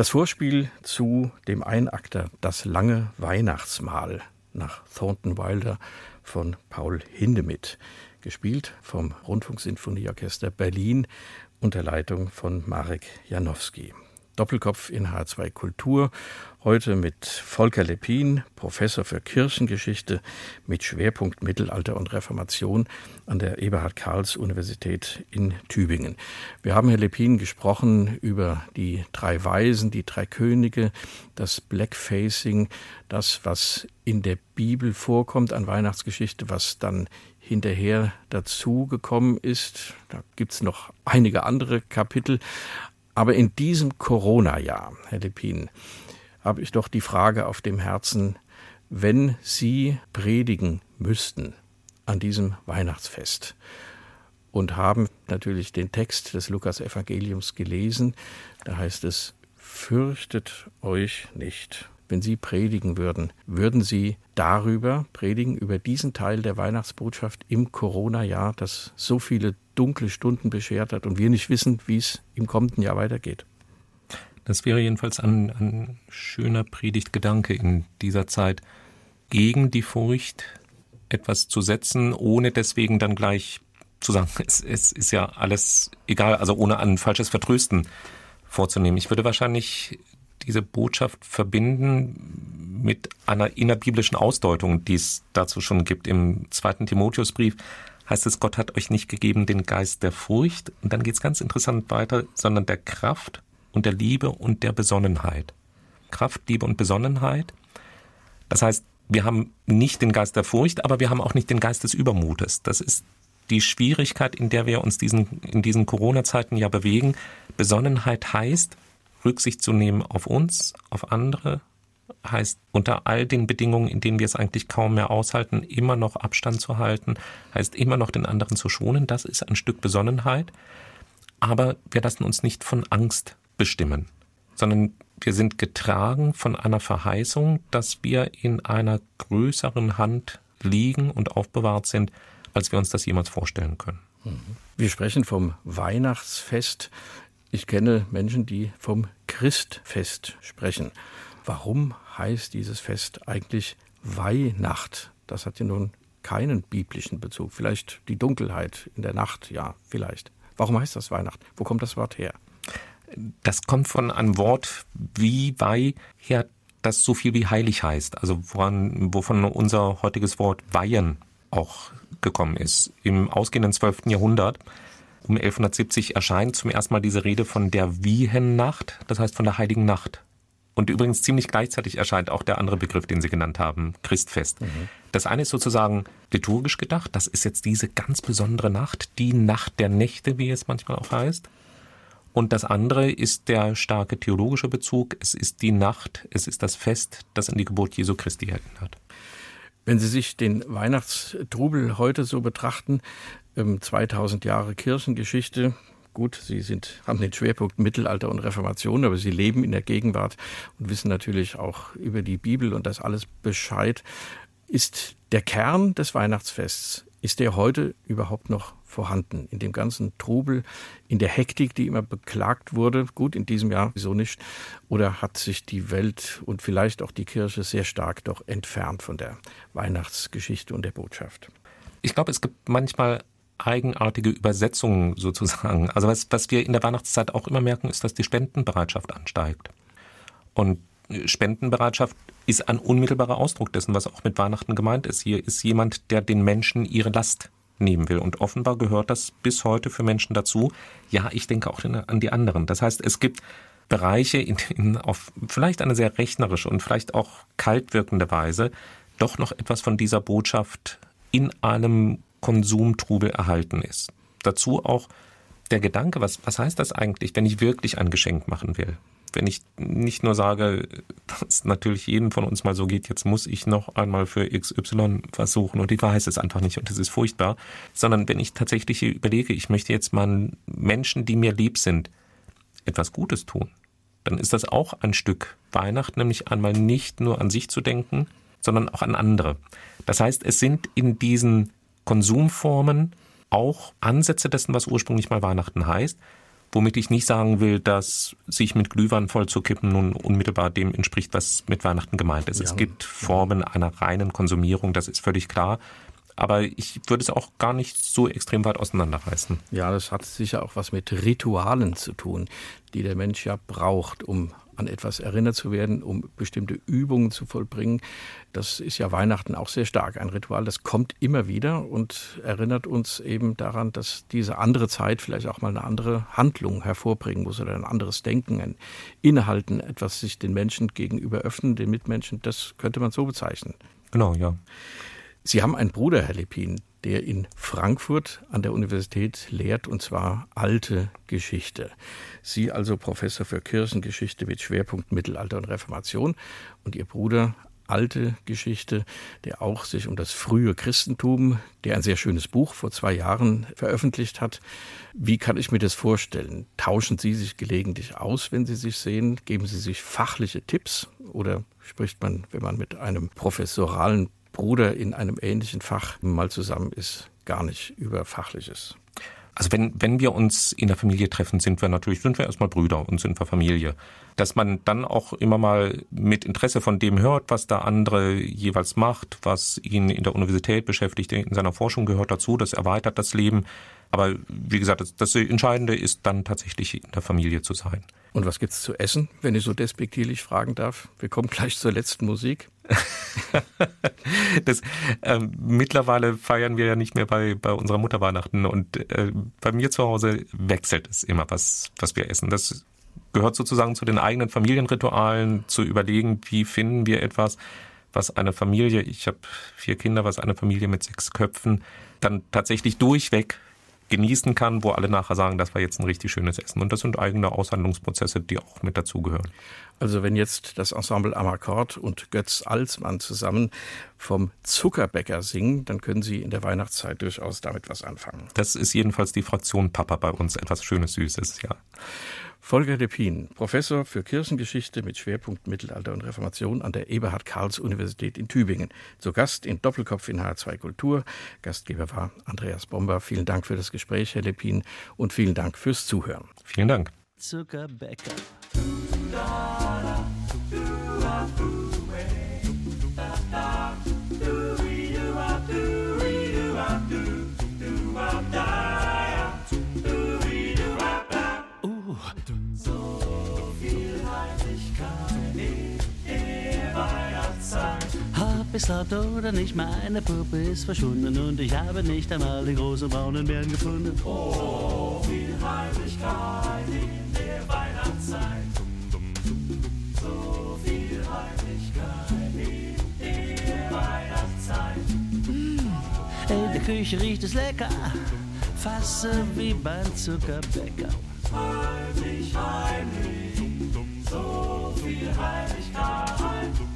Das Vorspiel zu dem Einakter Das lange Weihnachtsmahl nach Thornton Wilder von Paul Hindemith, gespielt vom Rundfunksinfonieorchester Berlin unter Leitung von Marek Janowski. Doppelkopf in H2 Kultur. Heute mit Volker Lepin, Professor für Kirchengeschichte mit Schwerpunkt Mittelalter und Reformation an der Eberhard Karls Universität in Tübingen. Wir haben, Herr Lepin, gesprochen über die drei Weisen, die drei Könige, das Blackfacing, das, was in der Bibel vorkommt an Weihnachtsgeschichte, was dann hinterher dazu gekommen ist. Da gibt es noch einige andere Kapitel. Aber in diesem Corona-Jahr, Herr Lepin, habe ich doch die Frage auf dem Herzen, wenn Sie predigen müssten an diesem Weihnachtsfest und haben natürlich den Text des Lukas-Evangeliums gelesen, da heißt es, fürchtet euch nicht. Wenn Sie predigen würden, würden Sie darüber predigen, über diesen Teil der Weihnachtsbotschaft im Corona-Jahr, das so viele dunkle Stunden beschert hat und wir nicht wissen, wie es im kommenden Jahr weitergeht. Das wäre jedenfalls ein, ein schöner Predigtgedanke in dieser Zeit, gegen die Furcht etwas zu setzen, ohne deswegen dann gleich zu sagen, es, es ist ja alles egal, also ohne ein falsches Vertrösten vorzunehmen. Ich würde wahrscheinlich diese Botschaft verbinden mit einer innerbiblischen Ausdeutung, die es dazu schon gibt im zweiten Timotheusbrief heißt es, Gott hat euch nicht gegeben den Geist der Furcht, und dann geht es ganz interessant weiter, sondern der Kraft und der Liebe und der Besonnenheit. Kraft, Liebe und Besonnenheit. Das heißt, wir haben nicht den Geist der Furcht, aber wir haben auch nicht den Geist des Übermutes. Das ist die Schwierigkeit, in der wir uns diesen, in diesen Corona-Zeiten ja bewegen. Besonnenheit heißt, Rücksicht zu nehmen auf uns, auf andere, heißt unter all den Bedingungen, in denen wir es eigentlich kaum mehr aushalten, immer noch Abstand zu halten, heißt immer noch den anderen zu schonen. Das ist ein Stück Besonnenheit. Aber wir lassen uns nicht von Angst bestimmen, sondern wir sind getragen von einer Verheißung, dass wir in einer größeren Hand liegen und aufbewahrt sind, als wir uns das jemals vorstellen können. Wir sprechen vom Weihnachtsfest. Ich kenne Menschen, die vom Christfest sprechen. Warum heißt dieses Fest eigentlich Weihnacht? Das hat ja nun keinen biblischen Bezug. Vielleicht die Dunkelheit in der Nacht, ja, vielleicht. Warum heißt das Weihnacht? Wo kommt das Wort her? Das kommt von einem Wort wie Weih her, das so viel wie heilig heißt. Also woran, wovon unser heutiges Wort weihen auch gekommen ist. Im ausgehenden 12. Jahrhundert, um 1170, erscheint zum ersten Mal diese Rede von der Wiehennacht, das heißt von der Heiligen Nacht. Und übrigens ziemlich gleichzeitig erscheint auch der andere Begriff, den Sie genannt haben, Christfest. Mhm. Das eine ist sozusagen liturgisch gedacht, das ist jetzt diese ganz besondere Nacht, die Nacht der Nächte, wie es manchmal auch heißt. Und das andere ist der starke theologische Bezug. Es ist die Nacht, es ist das Fest, das an die Geburt Jesu Christi erinnert. Wenn Sie sich den Weihnachtstrubel heute so betrachten, 2000 ähm, Jahre Kirchengeschichte, gut, Sie sind, haben den Schwerpunkt Mittelalter und Reformation, aber Sie leben in der Gegenwart und wissen natürlich auch über die Bibel und das alles Bescheid. Ist der Kern des Weihnachtsfests, ist der heute überhaupt noch vorhanden? In dem ganzen Trubel, in der Hektik, die immer beklagt wurde, gut, in diesem Jahr wieso nicht? Oder hat sich die Welt und vielleicht auch die Kirche sehr stark doch entfernt von der Weihnachtsgeschichte und der Botschaft? Ich glaube, es gibt manchmal eigenartige Übersetzungen sozusagen. Also was, was wir in der Weihnachtszeit auch immer merken, ist, dass die Spendenbereitschaft ansteigt. Und Spendenbereitschaft ist ein unmittelbarer Ausdruck dessen, was auch mit Weihnachten gemeint ist. Hier ist jemand, der den Menschen ihre Last nehmen will. Und offenbar gehört das bis heute für Menschen dazu. Ja, ich denke auch an die anderen. Das heißt, es gibt Bereiche, in denen auf vielleicht eine sehr rechnerische und vielleicht auch kalt wirkende Weise doch noch etwas von dieser Botschaft in einem Konsumtrubel erhalten ist. Dazu auch der Gedanke, was, was heißt das eigentlich, wenn ich wirklich ein Geschenk machen will? Wenn ich nicht nur sage, dass natürlich jedem von uns mal so geht, jetzt muss ich noch einmal für XY versuchen und ich weiß es einfach nicht und es ist furchtbar, sondern wenn ich tatsächlich überlege, ich möchte jetzt mal Menschen, die mir lieb sind, etwas Gutes tun, dann ist das auch ein Stück Weihnacht, nämlich einmal nicht nur an sich zu denken, sondern auch an andere. Das heißt, es sind in diesen Konsumformen auch Ansätze dessen, was ursprünglich mal Weihnachten heißt, womit ich nicht sagen will, dass sich mit Glühwein voll zu kippen nun unmittelbar dem entspricht, was mit Weihnachten gemeint ist. Ja. Es gibt Formen einer reinen Konsumierung, das ist völlig klar. Aber ich würde es auch gar nicht so extrem weit auseinanderreißen. Ja, das hat sicher auch was mit Ritualen zu tun, die der Mensch ja braucht, um an etwas erinnert zu werden, um bestimmte Übungen zu vollbringen. Das ist ja Weihnachten auch sehr stark ein Ritual. Das kommt immer wieder und erinnert uns eben daran, dass diese andere Zeit vielleicht auch mal eine andere Handlung hervorbringen muss oder ein anderes Denken, ein Innehalten, etwas sich den Menschen gegenüber öffnen, den Mitmenschen. Das könnte man so bezeichnen. Genau, ja. Sie haben einen Bruder, Herr Lepin, der in Frankfurt an der Universität lehrt, und zwar alte Geschichte. Sie also Professor für Kirchengeschichte mit Schwerpunkt Mittelalter und Reformation und Ihr Bruder alte Geschichte, der auch sich um das frühe Christentum, der ein sehr schönes Buch vor zwei Jahren veröffentlicht hat. Wie kann ich mir das vorstellen? Tauschen Sie sich gelegentlich aus, wenn Sie sich sehen? Geben Sie sich fachliche Tipps? Oder spricht man, wenn man mit einem professoralen Bruder in einem ähnlichen Fach mal zusammen ist, gar nicht über Fachliches. Also wenn, wenn wir uns in der Familie treffen, sind wir natürlich, sind wir erstmal Brüder und sind wir Familie. Dass man dann auch immer mal mit Interesse von dem hört, was der andere jeweils macht, was ihn in der Universität beschäftigt, in seiner Forschung gehört dazu, das erweitert das Leben. Aber wie gesagt, das, das Entscheidende ist dann tatsächlich in der Familie zu sein. Und was gibt's zu essen, wenn ich so despektierlich fragen darf? Wir kommen gleich zur letzten Musik. das, äh, mittlerweile feiern wir ja nicht mehr bei, bei unserer Mutter Weihnachten und äh, bei mir zu Hause wechselt es immer, was, was wir essen. Das gehört sozusagen zu den eigenen Familienritualen, zu überlegen, wie finden wir etwas, was eine Familie, ich habe vier Kinder, was eine Familie mit sechs Köpfen dann tatsächlich durchweg genießen kann, wo alle nachher sagen, das war jetzt ein richtig schönes Essen. Und das sind eigene Aushandlungsprozesse, die auch mit dazugehören. Also wenn jetzt das Ensemble Amakord und Götz Alsmann zusammen vom Zuckerbäcker singen, dann können Sie in der Weihnachtszeit durchaus damit was anfangen. Das ist jedenfalls die Fraktion Papa bei uns, etwas Schönes, Süßes, ja. Volker Lepin, Professor für Kirchengeschichte mit Schwerpunkt Mittelalter und Reformation an der Eberhard Karls Universität in Tübingen. Zu Gast in Doppelkopf in H2 Kultur. Gastgeber war Andreas Bomber. Vielen Dank für das Gespräch, Herr Lepin, und vielen Dank fürs Zuhören. Vielen Dank. Zuckerbäcker. Es laut oder nicht, meine Puppe ist verschwunden und ich habe nicht einmal den großen braunen Bären gefunden. Oh, viel Heimlichkeit in der Weihnachtszeit. So viel Heimlichkeit in der Weihnachtszeit. In der Küche riecht es lecker, fast so wie beim Zuckerbäcker. Heimlich, heimlich, so viel Heimlichkeit.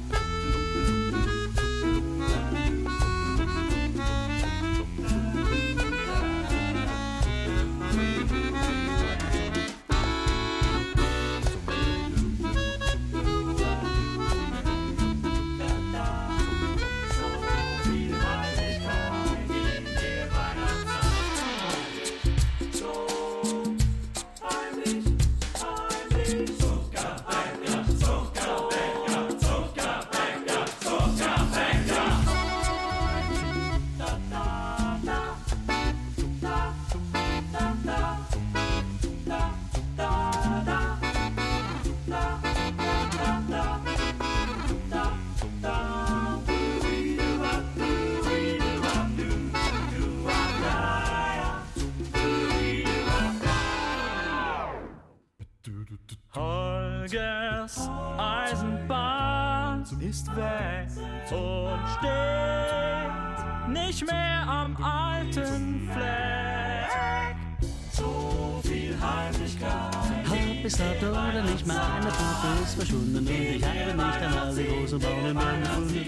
Ist verschwunden und ich habe nicht einmal den großen braunen Bären gefunden.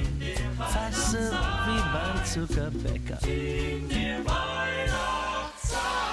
Fast so wie beim Zuckerbäcker. In der Weihnachtszeit.